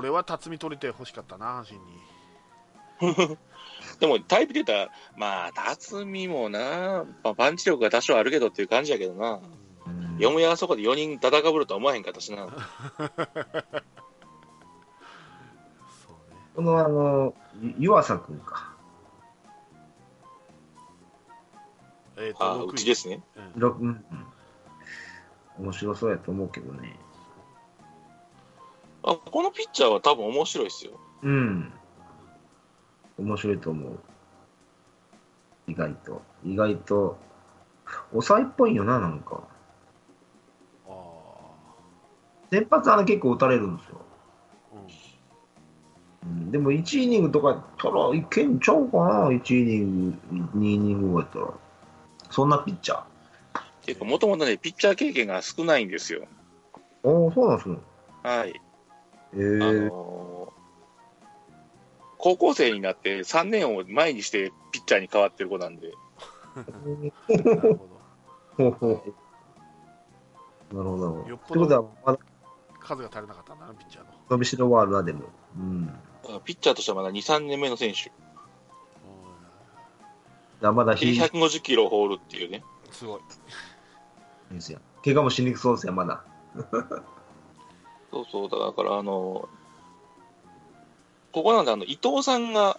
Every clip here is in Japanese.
俺は辰巳取れて欲しかったな、阪神に。でもタイプで言ったら、まあ、辰巳もな、まあ、パンチ力が多少あるけどっていう感じやけどな。うんよもやあそこで4人戦かぶるとは思わへんかったしな。このあの、ゆ湯浅くんか。えっ、と、あ、6位うちですね。うん面白そうやと思うけどね。あ、このピッチャーは多分面白いっすよ。うん。面白いと思う。意外と。意外と、抑えっぽいよな、なんか。あ先発あの結構打たれるんですよ。ーうん、でも1イニングとかやったらいけんちゃうかな、1イニング、2イニングやったら。そんなピッチャー。ていうか、もともとね、ピッチャー経験が少ないんですよ。おお、そうなんですね。はい。え高校生になって3年を前にしてピッチャーに変わってる子なんで、うんなるほど、なるほど。よっぽどってことは、まだど。数が足りなかったんだな、ピッチャーの。伸びしろはあるな、でも。うん。ピッチャーとしてはまだ2、3年目の選手。だまだでひい150キロ放るっていうね。うんすごい。ですよ。怪我もしにくそうですよ、まだ。そうそう、だからあのここなんであの、伊藤さんが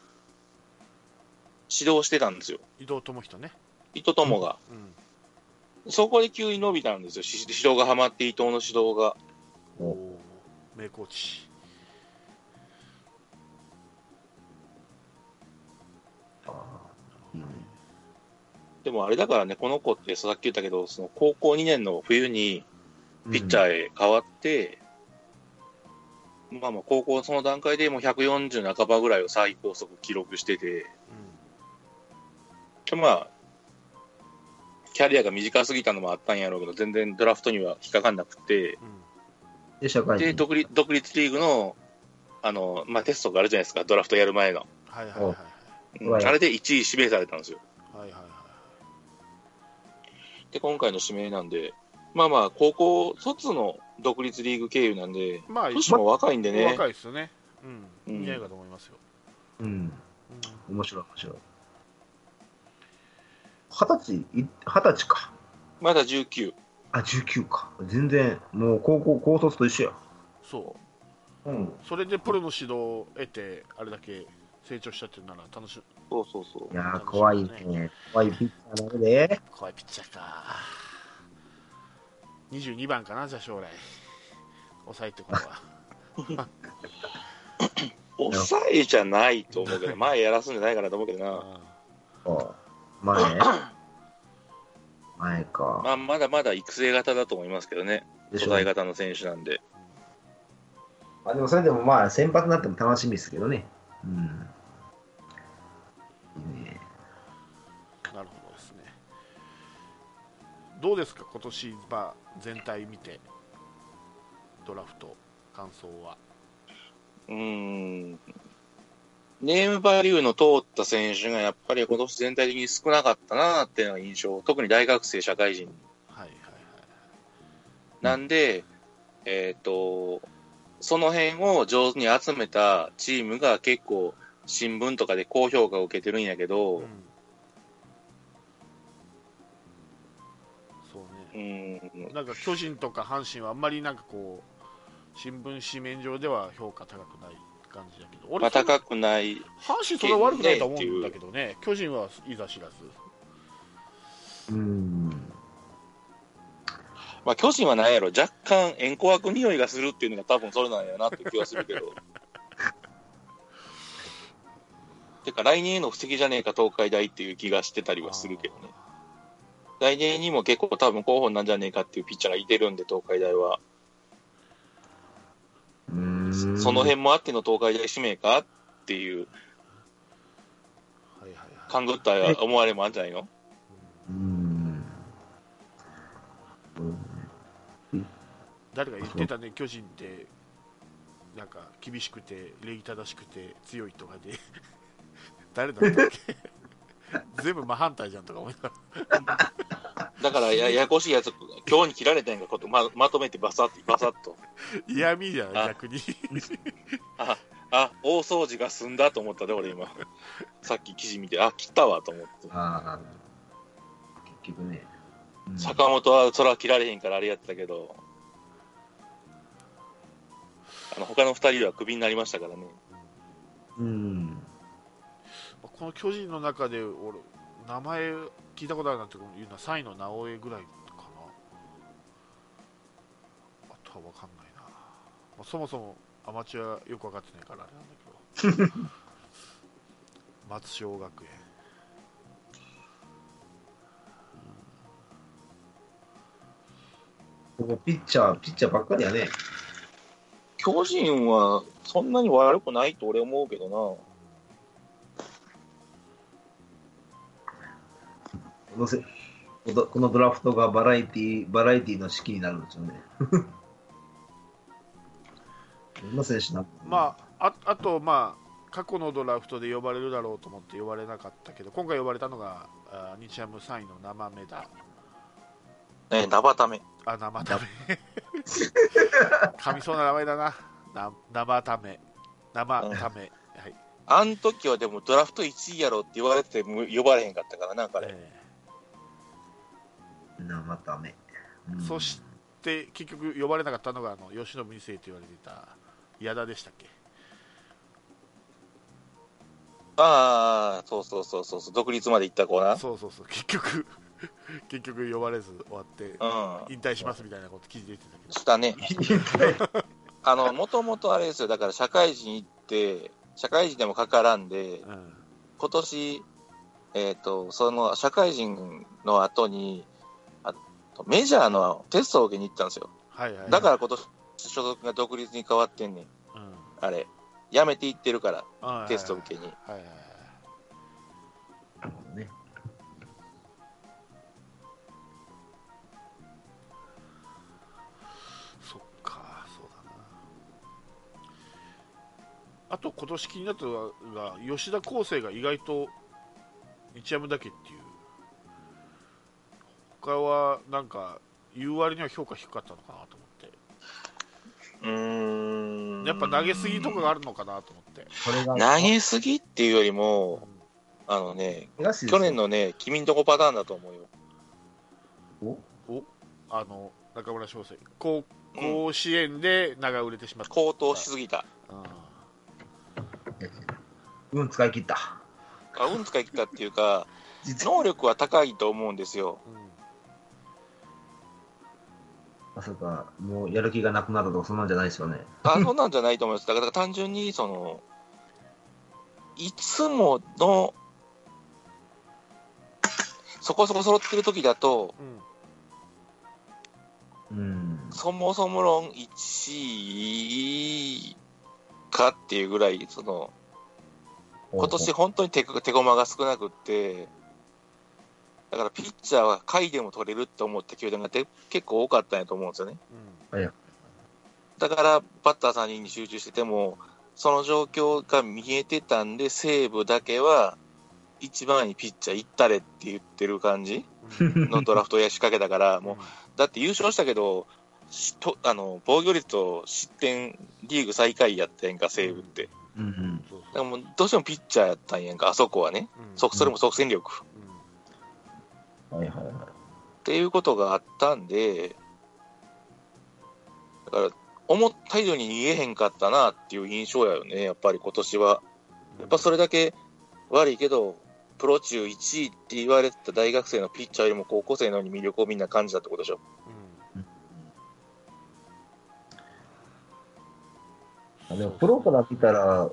指導してたんですよ。伊藤智人ね。伊藤友が。うん。そこで急に伸びたんですよ。し指導がハマって伊藤の指導が。おおー名コーチ。うんでもあれだからね、この子ってさっき言ったけど、その高校2年の冬にピッチャーへ変わって、まあまあ高校その段階でもう140半ばぐらいを最高速記録してて、でまあ、キャリアが短すぎたのもあったんやろうけど、全然ドラフトには引っかかんなくて、うん。うん。で、社会で、人。独立独立リーグの、あの、まあテストがあるじゃないですか、ドラフトやる前の。はいはいはいはい。うんはいあれで1位指名されたんですよ。はいはいはい。で、今回の指名なんで、まあまあ、高校卒の独立リーグ経由なんで、まあ、年も若いんでね、若いですよね。うん。うん似合いかと思いますよ。うん。うん面白い、面白い。二十歳、い二十歳か。まだ19。あ、19か。全然、もう高校、高卒と一緒や。そう。うん。それでプロの指導を得て、あれだけ成長したっていうなら楽しい。そうそうそうい。やー、怖いね。怖いピッチャーなので。怖いピッチャーか。22番かな、じゃあ将来。抑えてこれは。抑えじゃないと思うけど、前やらすんじゃないかなと思うけどな。あ前？前か。まあ、まだまだ育成型だと思いますけどね。でしょ素材型の選手なんで。まあ、でもそれでもまあ、先発になっても楽しみですけどね。うん。どうですか、今年、まあ、全体見て、ドラフト、感想は。うーん。ネームバリューの通った選手がやっぱり今年全体的に少なかったなっていうのが印象。特に大学生、社会人。はいはいはい。なんで、えっ、と、その辺を上手に集めたチームが結構新聞とかで高評価を受けてるんやけど、うんうん、なんか巨人とか阪神はあんまりなんかこう、新聞紙面上では評価高くない感じだけど、俺まあ、高くない。阪神それは悪くないと思うんだけどね、巨人はいざ知らず。うん。まあ、巨人は何やろ、若干円弧枠匂いがするっていうのが多分それなんやなって気はするけど。てか、来年への布石じゃねえか、東海大っていう気がしてたりはするけどね。来年にも結構多分候補なんじゃねえかっていうピッチャーがいてるんで、東海大は。うんその辺もあっての東海大指名かっていう。勘ぐった思われもあるんじゃないの？うん。誰が言ってたね、巨人って、なんか厳しくて、礼儀正しくて強いとかで、誰だったっけ？全部真反対じゃんとか思いながら。だからや、ややこしいやつ、今日に切られたんがことままとめてバサッとバサッと。嫌味じゃないあ。逆に。ああ大掃除が済んだと思ったで俺今。さっき記事見てあ切ったわと思って。ああ、結局ね。うん。坂本はそれは切られへんからあれやってたけど。あの他の二人はクビになりましたからね。うん。この巨人の中で俺名前聞いたことあるなっていうのは3位の直江ぐらいかな。あとは分かんないな、まあ、そもそもアマチュアよく分かってないからあれなんだけど。松商学園。ここピッチャー、ピッチャーばっかりやね。巨人はそんなに悪くないと俺思うけどこのせこのドラフトがバラエティバラエティの式になるんですよね。どんな選手なのまあああとまあ過去のドラフトで呼ばれるだろうと思って呼ばれなかったけど今回呼ばれたのがあ日ハム3位の生目だ。なね生ため。あ生ため。噛みそうな名前だな。な生ため。生ため、はい、あん時はでもドラフト1位やろって言われてても呼ばれへんかったからな彼、え生ため。うん。そしーで結局呼ばれなかったのがあの吉野2世と言われていた矢田でしたっけ？ああそうそうそうそうそう。独立まで行った子な。そうそうそう。結局 結局呼ばれず終わってうん。引退しますみたいなこと記事出てたけど。したね。あのもともとあれですよ。だから社会人行って社会人でもかからんでうん。今年えっ、とその社会人の後にあとメジャーのテストを受けに行ったんですよ。はいはい。だから今年所属が独立に変わってんねうん。あれ。辞めていってるからはいはいテスト受けに。はいはいはい。そっかそうだな。あと今年気になったのが吉田康生が意外と日ハムだけっていう他はなんか言う割には評価低かったのかなと思って。うーん。やっぱ投げすぎとかがあるのかなと思って、投げすぎっていうよりうもん。あのね去年のね君んとこパターンだと思うよ。お？お？あの中村翔成高甲子園で名が売れてしまった、高騰しすぎた。うん、使い切った。あ運使い切ったっていうか 能力は高いと思うんですよ。うんうんまさか、もうやる気がなくなるとか、そんなんじゃないですよね。あそんなんじゃないと思いますだから単純にそのいつものそこそこ揃ってる時だとうんうん。そもそも論1位かっていうぐらいその今年本当に手手駒が少なくって、だからピッチャーは下位でも取れるって思った球団がで結構多かったんやと思うんですよね。うんだからバッター3人に集中してても、その状況が見えてたんで、西武だけは一番いいピッチャー行ったれって言ってる感じうん のドラフトや仕掛けたから、もううんだって優勝したけど、しとあの防御率と失点リーグ最下位やったやんか、西武って。うんうん。そうだからもうどうしてもピッチャーやったんやんか、あそこはね。そううんそそれも即戦力。うんはいはいはい。っていうことがあったんで、だから、思った以上に逃げへんかったなっていう印象やよね、やっぱり今年は。やっぱそれだけ悪いけど、プロ中1位って言われてた大学生のピッチャーよりも高校生のように魅力をみんな感じたってことでしょ。うんあでも、プロから見たら、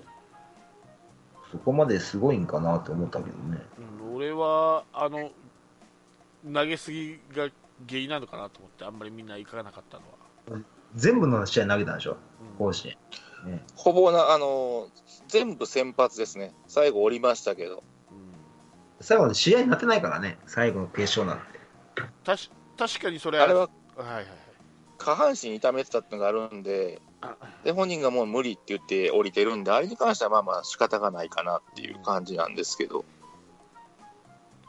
そこまですごいんかなって思ったけどね。うん俺はあの投げすぎが原因なのかなと思ってあんまりみんな行かなかったのは、全部の試合投げたんでしょ、うん甲子園。ね、ほぼな、あの、全部先発ですね。最後降りましたけど。うん最後試合になってないからね、最後の決勝なんて。たし確かにそれあれははいはいはい下半身痛めてたってのがあるんで、で、本人がもう無理って言って降りてるんで、あれに関してはまあまあ仕方がないかなっていう感じなんですけど。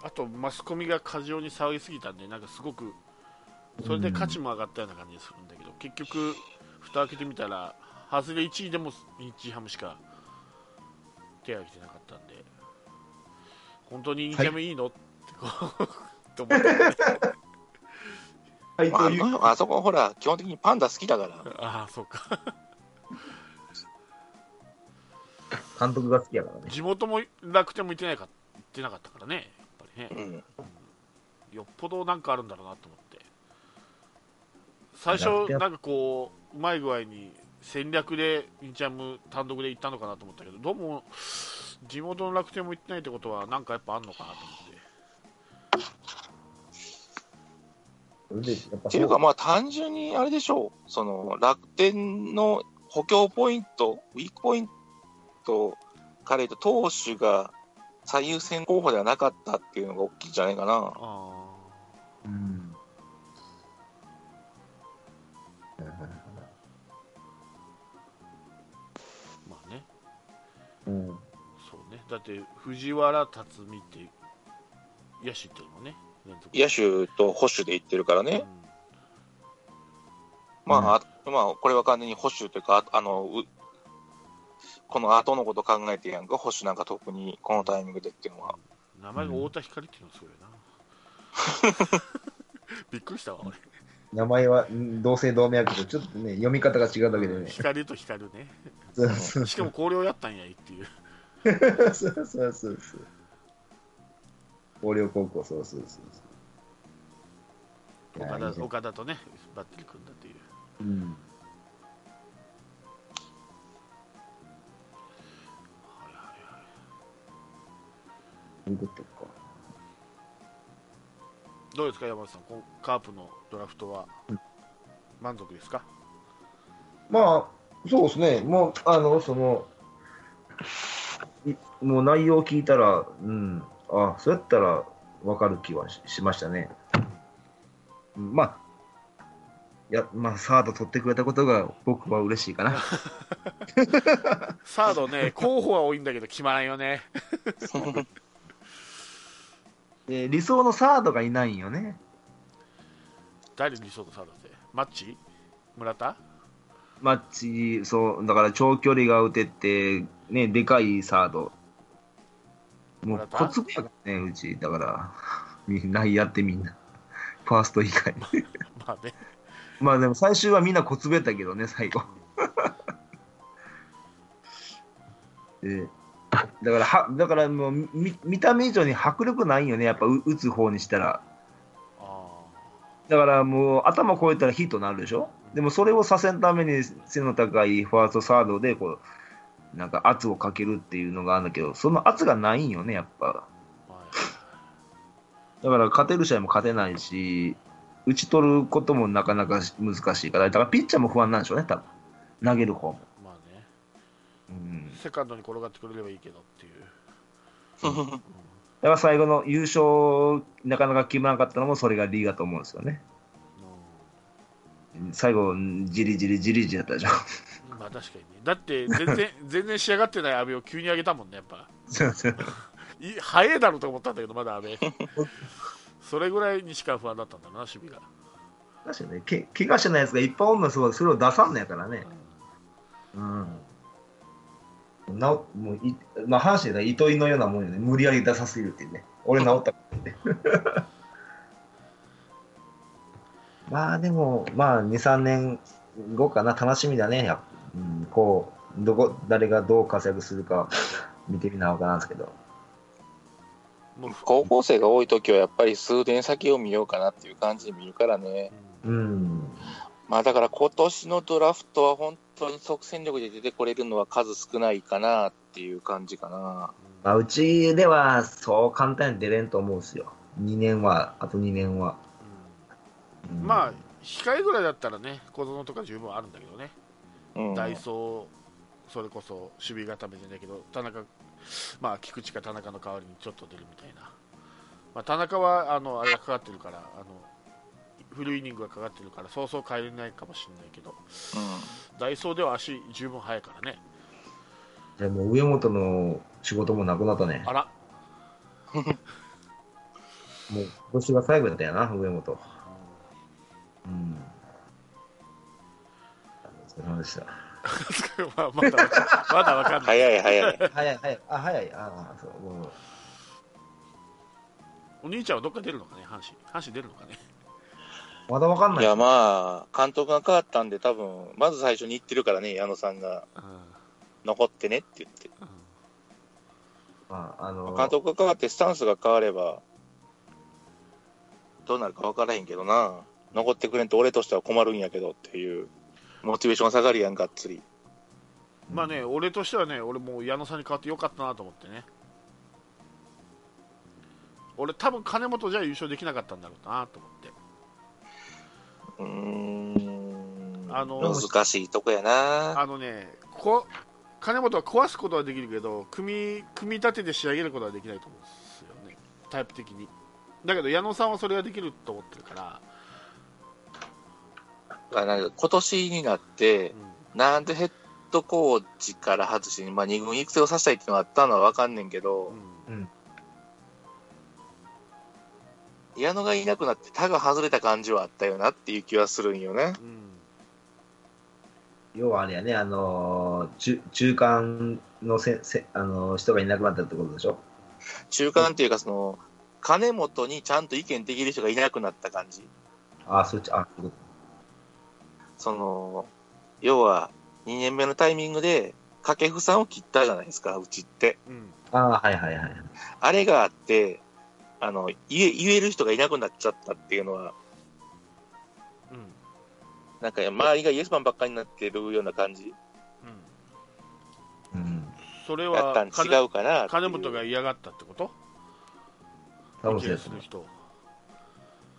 あとマスコミが過剰に騒ぎすぎたんでなんかすごくそれで価値も上がったような感じがするんだけど、結局、蓋開けてみたら、外れ1位でも日ハムしか手を挙げてなかったんで、本当にインキャメいいの、ってこうと思って、はい、まあ。あそこほら、基本的にパンダ好きだから。ああ、そうか、監督が好きやからね。地元も楽天も行ってないか行ってなかったからね、ね。うん。よっぽどなんかあるんだろうなと思って最初なんかこううまい具合に戦略でインチャム単独で行ったのかなと思ったけどどうも地元の楽天も行ってないってことはなんかやっぱあんのかなと思ってっていうか、まあ単純にあれでしょう。その、楽天の補強ポイント、ウィークポイントから言うと、投手が最優先候補ではなかったっていうのが大きいんじゃないかな。あうん。ーまあねうん。そうねだって藤原辰巳って野手っていうのもね野手と保守で言ってるからね。まあ、あまあ、これは完全に保守というか、ああの、うこの後のこと考えてやんか、保守なんか特にこのタイミングでっていうのは。うん名前が太田光っていうのがすごいな びっくりしたわ俺名前はん同姓同名やけど、ちょっとね、読み方が違うだけでね。光と光ねそうそうしかも広陵やったんやいっていうそうそうそうそう。広陵高校、そうそうそうそう。岡田岡田とねバッテリー組んだっていううん。か。どうですか山田さんカープのドラフトはうん満足ですか？まあ、そうですね、もう、あの、その、いもう内容を聞いたら、うん、あそうやったら分かる気はししましたね。うんまあ、いや、まあ、サード取ってくれたことが僕は嬉しいかな。サードね候補は多いんだけど決まらんよね で理想のサードがいないんよね。誰理想のサードって？マッチ？村田？マッチ、そう、だから長距離が打てて、ね、でかいサード。もう、コツやね、うち。だから、みんなやってみんな。ファースト以外。まあねまあでも最終はみんなコツべったけどね、最後。でだからは、だからもう見見た目以上に迫力ないよね、やっぱう打つ方にしたら。あだからもう頭越えたらヒットになるでしょ？でもそれをさせんために背の高いファーストサードでこうなんか圧をかけるっていうのがあるんだけどその圧がないんよねやっぱ。だから勝てる試合も勝てないし打ち取ることもなかなか難しいからだからピッチャーも不安なんでしょうね多分。投げる方も、セカンドに転がってくれればいいけどっていう、だから最後の優勝なかなか決まらなかったのもそれが理由だと思うんですよね。最後じりじりじりじりだったでしょ。うんまあ確かにね。だって全然 全然仕上がってない阿部を急に上げたもんねやっぱ。そうそう。い早いだろうと思ったんだけどまだ阿部。それぐらいにしか不安だったんだな守備が。確かにね。け怪我してないやつがいっぱいおんのそうそれを出さんのやからね。うんなおもうい、まあ、阪神で糸井のようなもんよね。無理やり出させるっていうね。俺治ったからって まあでもまあ23年後かな。楽しみだね。やっうん、こうどこ誰がどう活躍するか見てみなおかなんですけど。高校生が多い時はやっぱり数年先を見ようかなっていう感じで見るからね。うん。うんまあだから今年のドラフトは本当に即戦力で出てこれるのは数少ないかなっていう感じかな。まあ、うちではそう簡単に出れんと思うんですよ。2年はあと2年は、うん。うんまあ控えぐらいだったらね小園とか十分あるんだけどね、うん。ダイソーそれこそ守備固めじゃないけど田中まあ菊池か田中の代わりにちょっと出るみたいな、まあ、田中はあのあれがかかってるからあのフルイニングがかかってるからそうそう帰れないかもしれないけど、うん、ダイソーでは足十分速いからね。じゃもう上本の仕事もなくなったね。あら。もう今年が最後だったよな上本。うん。まあ、だわかんない。早い早い。早い早い。あ早い。あそうう。お兄ちゃんはどっか出るのかね阪神。阪神出るのかね。まだわかんないい。や、まあ、監督が変わったんで、多分、まず最初に言ってるからね、矢野さんが、うん残ってねって言って。うんまあ、あの、監督が変わって、スタンスが変われば、どうなるか分からへんけどな。残ってくれんと俺としては困るんやけどっていう、モチベーション下がるやん、がっつり。まあね、俺としてはね、俺もう矢野さんに代わってよかったなと思ってね。俺、多分金本じゃ優勝できなかったんだろうなと思って。うーん。あの難しいとこやな。あのね、こ金本は壊すことはできるけど組み、組み立てて仕上げることはできないと思うんですよね、タイプ的に。だけど矢野さんはそれができると思ってるから、あなんか今年になってう、んなんでヘッドコーチから外しに、まあ、2軍育成をさせたいっていうのがあったのは分かんねんけど、うん矢野がいなくなって他が外れた感じはあったよなっていう気はするんよね。うん要はあれやね、あの、中、中間のせ、せ、あの、人がいなくなったってことでしょ？中間っていうか、その、金本にちゃんと意見できる人がいなくなった感じ。あ、そっち、あ、そういうこその、要は、2年目のタイミングで、掛布さんを切ったじゃないですか、うちって。うんとあ、はいはいはい。あれがあって、あの、言え、言える人がいなくなっちゃったっていうのは、うんなんか周りがイエスマンばっかりになってるような感じ？うんうん。それやったんは金違うかな金本が嫌がったってこと？意見多分そうですする人。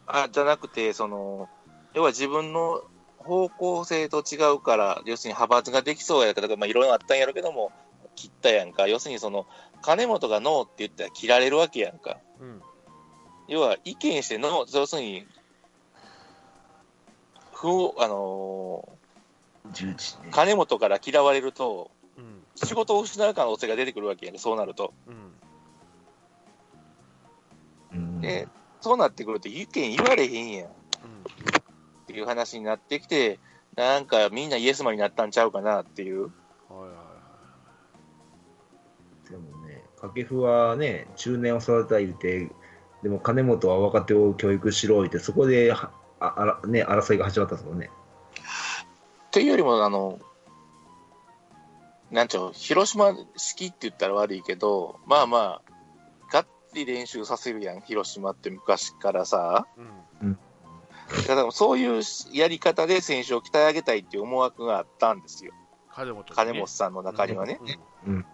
あ、じゃなくて、その、要は自分の方向性と違うから、要するに派閥ができそうやから、まあいろいろあったんやろうけども、切ったやんか。要するにその、金本がノーって言ったら切られるわけやんか。うん要は意見してノー、要するに、不、あのー。金本から嫌われると、うん仕事を失う可能性が出てくるわけやんか、そうなると。うんうん。で、そうなってくると意見言われへんやん。っていう話になってきて、なんかみんなイエスマンになったんちゃうかなっていう。うんはいはいはでもね、掛布はね、中年を育てた言うて、でも金本は若手を教育しろ言って、そこではああら、ね、争いが始まったんですもんね。っていうよりも、あの、なんちゅうの、広島式って言ったら悪いけど、まあまあ、がっつり練習させるやん、広島って昔からさ。いうんだからそういうやり方で選手を鍛え上げたいっていう思惑があったんですよ。金本にね金本さんの中にはね。うん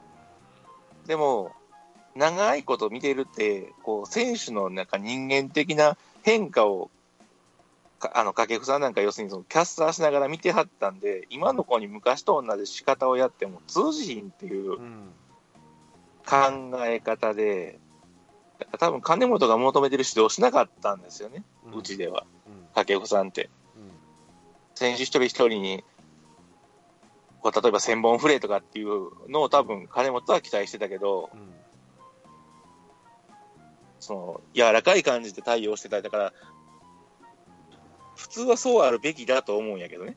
でも、長いこと見てるって、こう、選手のなんか人間的な変化を、かあの、掛布さんなんか要するにそのキャスターしながら見てはったんで、今の子に昔と同じ仕方をやっても通じひんっていううん考え方で、多分金本が求めてる指導をしなかったんですよね、うちでは、うん。掛布さんって。うん。選手一人一人に、こう例えば千本フレーとかっていうのを多分金本は期待してたけど、うんその柔らかい感じで対応してただから、普通はそうあるべきだと思うんやけどね。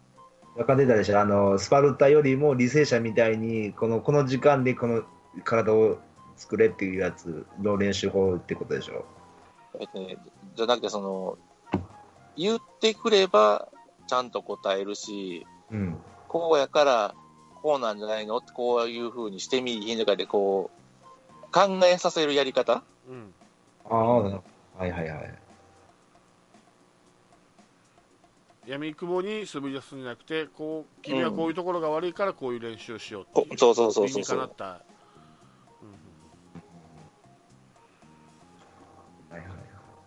中出たでしょ、あの、スパルタよりも履正社みたいに、この、この時間でこの体を作れっていうやつの練習法ってことでしょ。えっとね、じゃなくて、その、言ってくればちゃんと答えるし、うん。こうやから、こうなんじゃないのって、こういうふうにしてみいひんとかで、こう、考えさせるやり方うんああ、はいはいはい。闇雲に滑り出すんじゃなくてこう君はこういうところが悪いからこういう練習をしようっていう、こそうそうそうそうそう理にかなった、うんはいはい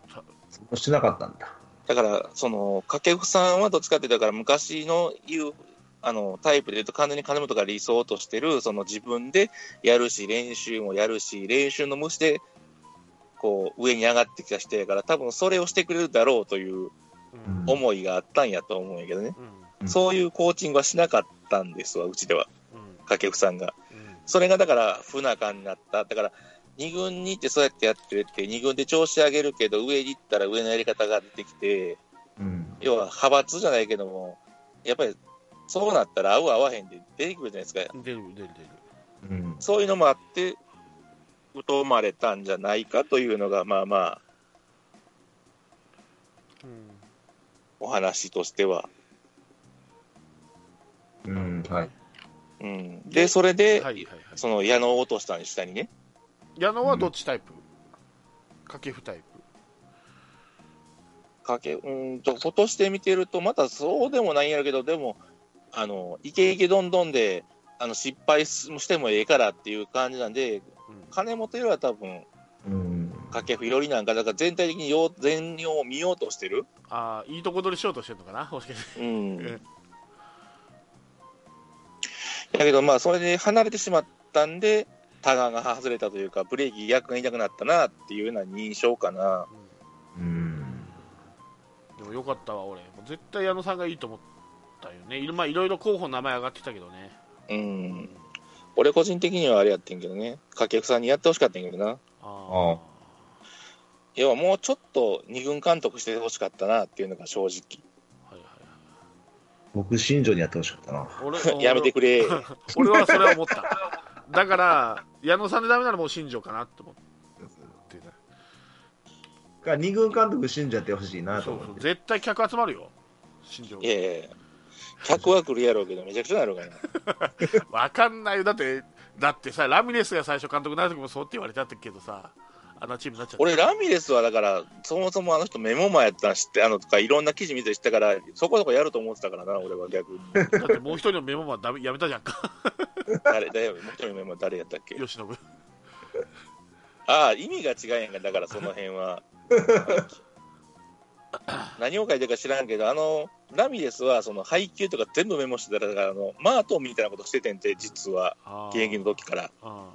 さそうしてなかったんだ。だから、その、掛布さんはどっちかっていうと、昔の言う、あの、タイプで言うと完全に金本が理想としてる、その自分でやるし、練習もやるし、練習の無視で、こう、上に上がってきた人やから、多分それをしてくれるだろうという思いがあったんやと思うんやけどね。うんうんそういうコーチングはしなかったんですわ、うちでは、うん掛布さんが。うんそれがだから不仲になった。だから、2軍に行ってそうやってやってるって、2軍で調子上げるけど、上に行ったら上のやり方が出てきて、うん。要は派閥じゃないけども、やっぱりそうなったら合う合わへんで出てくるじゃないですか。出る出る出るうん。そういうのもあって、疎まれたんじゃないかというのが、まあまあ、うんお話としては。うん。はい。うん、で、それで、はいはいはいその矢野を落としたん下にね。矢野はどっちタイプ、掛布タイプかけ、うんと、落として見てると、またそうでもないんやろけど、でも、あの、イケイケどんどんで、あの、失敗してもええからっていう感じなんで、うん金本よりは多分、うん。掛布よりなんか、だから全体的によう全容を見ようとしてる。ああいいとこ取りしようとしてるのかなもしかしてうん。えだけど、まあ、それで離れてしまったんで、タガが外れたというか、ブレーキ逆が痛くなったなっていうような印象かな。うん。でもよかったわ俺もう絶対矢野さんがいいと思ったよねいろ,、まあ、いろいろ候補名前上がってたけどねうん。俺個人的にはあれやってんけどね、掛布さんにやってほしかったんやけどな。あ要はもうちょっと二軍監督してほしかったなっていうのが正直。あはいはい僕、新庄にやってほしかったな。やめてくれ。俺はそれは思っただから矢野さんでダメならもう新庄かなって思ってが二軍監督、新庄やってほしいなとそうそう思って。絶対客集まるよ新庄いやいやいや客は来るやろうけど、めちゃくちゃなるからな。わかんないよ。だってだってさラミレスが最初監督になる時もそうって言われたけどさあんなチームになっちゃった。俺、ラミレスはだから、そもそもあの人メモマやったん知って、あのとかいろんな記事見て知ったから、そこそこやると思ってたからな、俺は逆に。だってもう一人のメモマダメやめたじゃんか。誰だよ、もう一人のメモ誰やったっけ？吉信。ああ、意味が違うやんか、だからその辺は。何を書いてるか知らんけど、あの、ラミレスはその配球とか全部メモしてたから、あのマートンみたいなことしててんて、実は、現役の時から。あ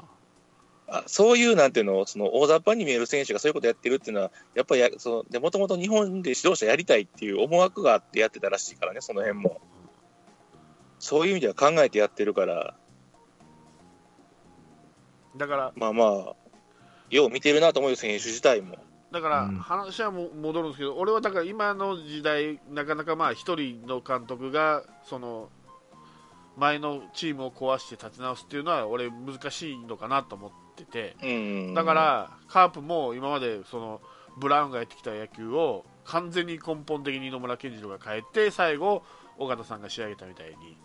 あそういうなんていうの、その大雑把に見える選手がそういうことやってるっていうのは、やっぱりやそのでもともと日本で指導者やりたいっていう思惑があってやってたらしいからね、その辺も。そういう意味では考えてやってるから、ーだからまあまあ、よう見てるなと思うよ、選手自体も。だからうん。話はも戻るんですけど、俺はだから今の時代、なかなかまあ一人の監督がその前のチームを壊して立て直すっていうのは、俺、難しいのかなと思ってて、うん。だか、らカープも今までそのブラウンがやってきた野球を完全に根本的に野村健次郎が変えて、最後、尾形さんが仕上げたみたいに、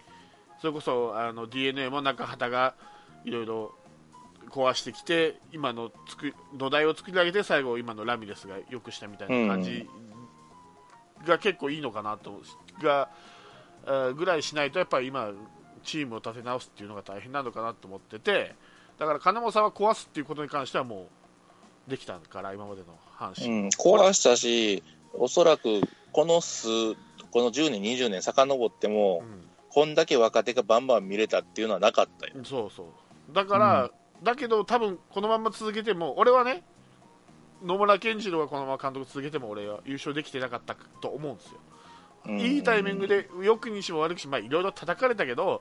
それこそあの d n a も中畑がいろいろ壊してきて、今のつく土台を作り上げて、最後、今のラミレスがよくしたみたいな感じが結構いいのかなと、がえーぐらいしないと、やっぱり今、チームを立て直すっていうのが大変なのかなと思ってて、だから金本さんは壊すっていうことに関してはもうできたから、今までの阪う神。ん、壊したし、おそらくこの数、この10年、20年遡っても、こんだけ若手がバンバン見れたっていうのはなかったよ。うんそうそうだから、だけど多分このまま続けても俺はね野村健次郎がこのまま監督続けても俺は優勝できてなかったと思うんですよ、うんいいタイミング。で良くにしも悪くしもまあいろいろ叩かれたけど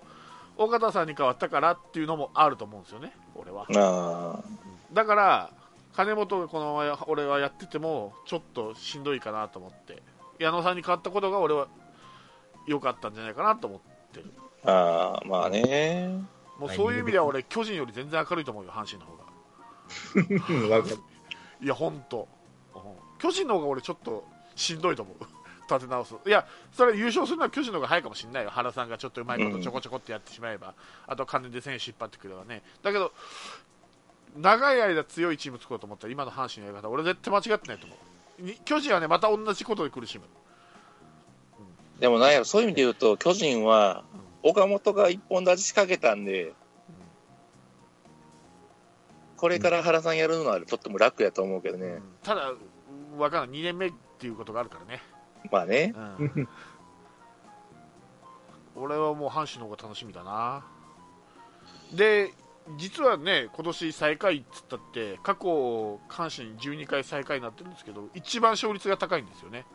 尾形さんに変わったからっていうのもあると思うんですよね俺は。だから金本がこのまま俺はやっててもちょっとしんどいかなと思って矢野さんに変わったことが俺は良かったんじゃないかなと思ってるああ、まあね。もうそういう意味では俺巨人より全然明るいと思うよ阪神の方が。いや、本当、うん。巨人の方が俺、ちょっとしんどいと思う、立て直す、いや、それ優勝するのは巨人の方が早いかもしれないよ、原さんがちょっとうまいことちょこちょこってやってしまえば、あと金で選手引っ張ってくればね、だけど、長い間強いチーム作ろうと思ったら、今の阪神のやり方、俺、絶対間違ってないと思う、に巨人はね、また同じことで苦しむ、でもなんやろ、そういう意味で言うと、巨人は、岡本が一本立ち仕掛けたんで、これから原さんやるのはとっても楽やと思うけどね。うんただ、わからん、2年目っていうことがあるからね。まあね。うん俺はもう阪神の方が楽しみだなで実はね今年最下位っつったって過去阪神12回最下位になってるんですけど一番勝率が高いんですよね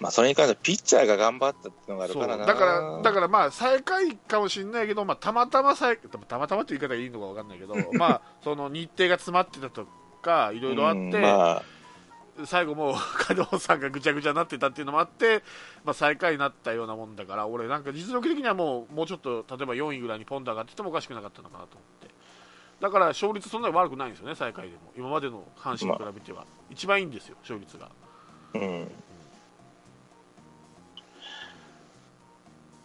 まあそれに関してはピッチャーが頑張ったっていうのがあるからな。だからだからまあ最下位かもしれないけど、まあ、たまたま最たまたまっていう言い方がいいのか分かんないけど まあその日程が詰まってたとかいろいろあって、うんまあ、最後もう加藤さんがぐちゃぐちゃになってたっていうのもあって、まあ、最下位になったようなもんだから俺なんか実力的にはもうもうちょっと例えば4位ぐらいにポンド上がっててもおかしくなかったのかなと思って。だから勝率そんなに悪くないんですよね最下位でも。今までの阪神に比べては、一番いいんですよ勝率が。うん。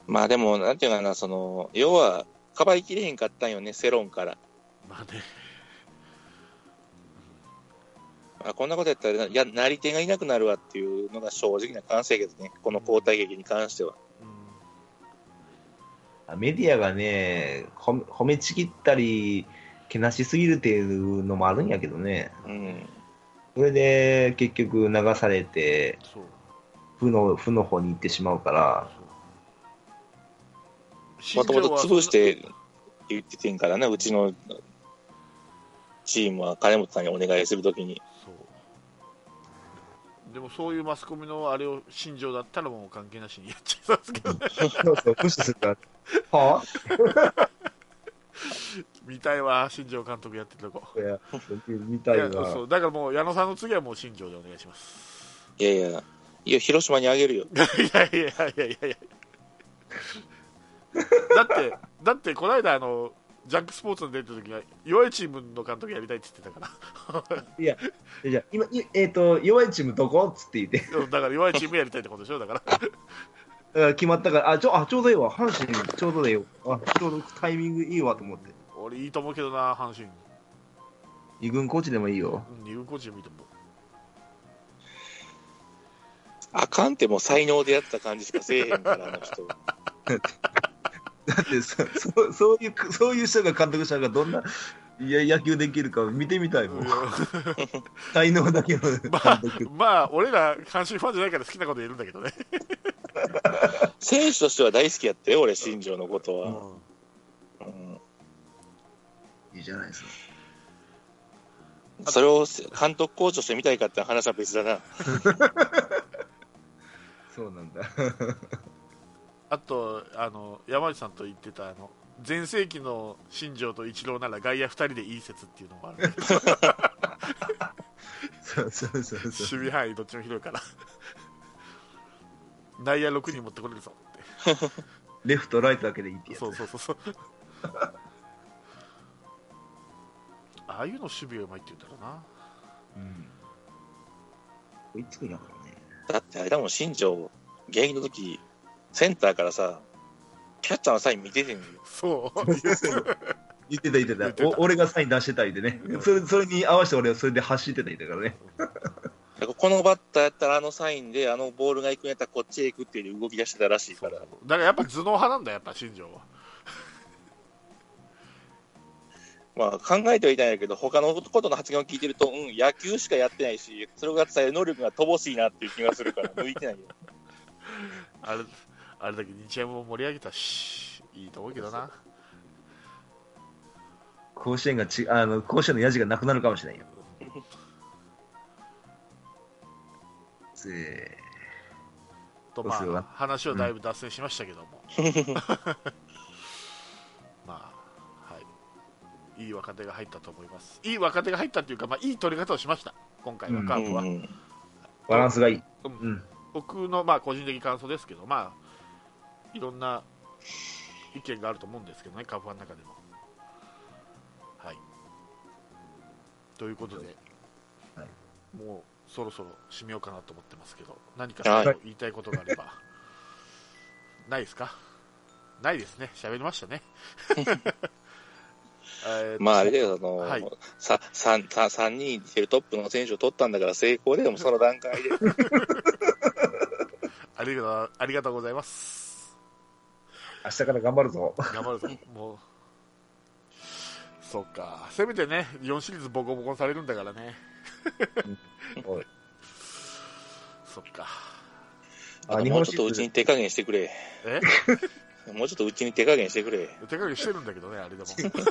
まあでも、なんていうかな、その、要は、かばいきれへんかったんよね、世論から。まあねまあ、こんなことやったら、いや、なり手がいなくなるわっていうのが正直な感想やけどね、この交代劇に関しては。うんメディアがね、褒め褒めちぎったり、けなしすぎるっていうのもあるんやけどね。うん。それで結局流されて、負の、負の方に行ってしまうから、もともと潰して言っててんからね、うちのチームは金本さんにお願いするときに。そう。でもそういうマスコミのあれを心情だったらもう関係なしにやっちゃいますけどね。そうそう、無視するから、は 見たいわ新庄監督やってるとこ。ぁいや、見たいわ。そ。うだからもう矢野さんの次はもう新庄でお願いします。いやいや、いや、広島にあげるよ。いやいやいやいやいやいやだってだってこの間あのジャンクスポーツに出た時は弱いチームの監督やりたいって言ってたからいや、じゃあ今、いえっ、と、弱いチームどこ？っつって言って、うんだから弱いチームやりたいってことでしょだからだから決まったから、あ、ちょ、あ、ちょうどいいわ、阪神、ちょうどでいいわ。あ、ちょうどタイミングいいわと思って。俺いいと思うけどな阪神二軍コーチでもいいよ。うん二軍コーチでもいいと思うあかんってもう才能でやった感じしかせえへんから、あの人。だってそそ、そういう、そういう人が監督したらどんな、いや、野球できるか見てみたいもん。才能だけの監まあ督。、まあ、俺ら阪神ファンじゃないから好きなこと言えるんだけどね。選手としては大好きやったよ、俺、新庄のことは。うんうんいいじゃないですか。それを監督コーチとして見たいかって話は別だな。そうなんだ。あとあの、山内さんと言ってたあの全盛期の新庄とイチローなら外野2人でいい説っていうのもあるそうそうそうそう。守備範囲どっちも広いから内野6人持ってこれるぞってレフト、ライトだけでいいってやつ。そうそうそうそうああいうの守備がうまいって言うんだろうなうん。追いつくんやからね。だってあれだもん、新庄、現役の時、センターからさ、キャッチャーのサイン見ててんよ。そう言ってた言って言ってた俺がサイン出してたりでね、それそれに合わせて俺はそれで走ってたりだからね。このバッターやったらあのサインで、あのボールが行くんやったらこっちへ行くっていう動き出してたらしいから。だからやっぱ頭脳派なんだやっぱ新庄は まあ考えてはいたんやけど、他のことの発言を聞いてると、うん、野球しかやってないし、それが伝える能力が乏しいなっていう気がするから、向いてないよ。あれあれだけ日ハムも盛り上げたしいいと思うけどな。甲子園がち、あの、甲子園のヤジがなくなるかもしれないよ。せとまあ話をだいぶ脱線しましたけども、まあはい。いい若手が入ったと思います。いい若手が入ったっていうか、まあ、いい取り方をしました。今回はうんカープは、うん。バランスがいい。うん。うん。僕のまあ個人的感想ですけどまあいろんな意見があると思うんですけどねカファンの中でも。はい。ということで、はい。もうそろそろ締めようかなと思ってますけど何か言いたいことがあれば。ないですか？ないですね。喋りましたね。まああれだよ、あの、はい。さ三三三人いてるトップの選手を取ったんだから成功でもその段階で。ありがとうありがとうございます明日から頑張るぞ。頑張るぞ。もう。そっか。せめてね4シリーズボコボコにされるんだからね。おい。そっか。あ日もうちょっとうちに手加減してくれ。え？もうちょっとうちに手加減してくれ。手加減してるんだけどねあれでも。そうか。な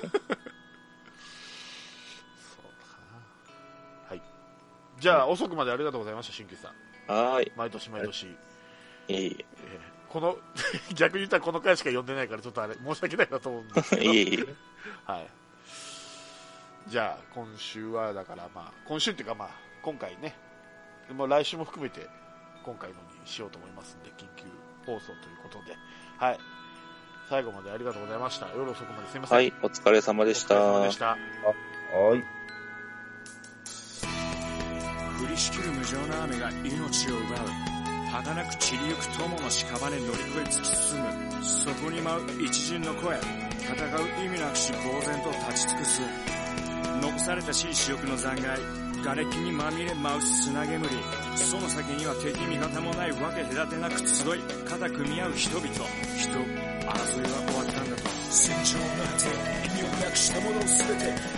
はい。じゃあ遅くまでありがとうございました新旧さん。はー毎年毎年、い。いい。えーこの 逆に言ったらこの回しか呼んでないからちょっとあれ申し訳ないなと思うんですけど いい。いい。はい。じゃあ、今週は、だから、まあ、今週っていうか、まあ、今回ね、もう来週も含めて今回のにしようと思いますんで緊急放送ということで、はい、最後までありがとうございました夜遅くまですいません、はい、お疲れ様でしお疲れ様たでし。たはい。降りしきる無情な雨が命を奪う儚く散りゆく友の屍乗り越え突き進む。そこに舞う一陣の声戦う意味なくし呆然と立ち尽くす。残されたしい死翼の残骸瓦礫にまみれ舞う砂煙。その先には敵味方もないわけ隔てなく集い肩組み合う人々。人争いは終わったんだと。戦場の果て意味をなくしたもの全て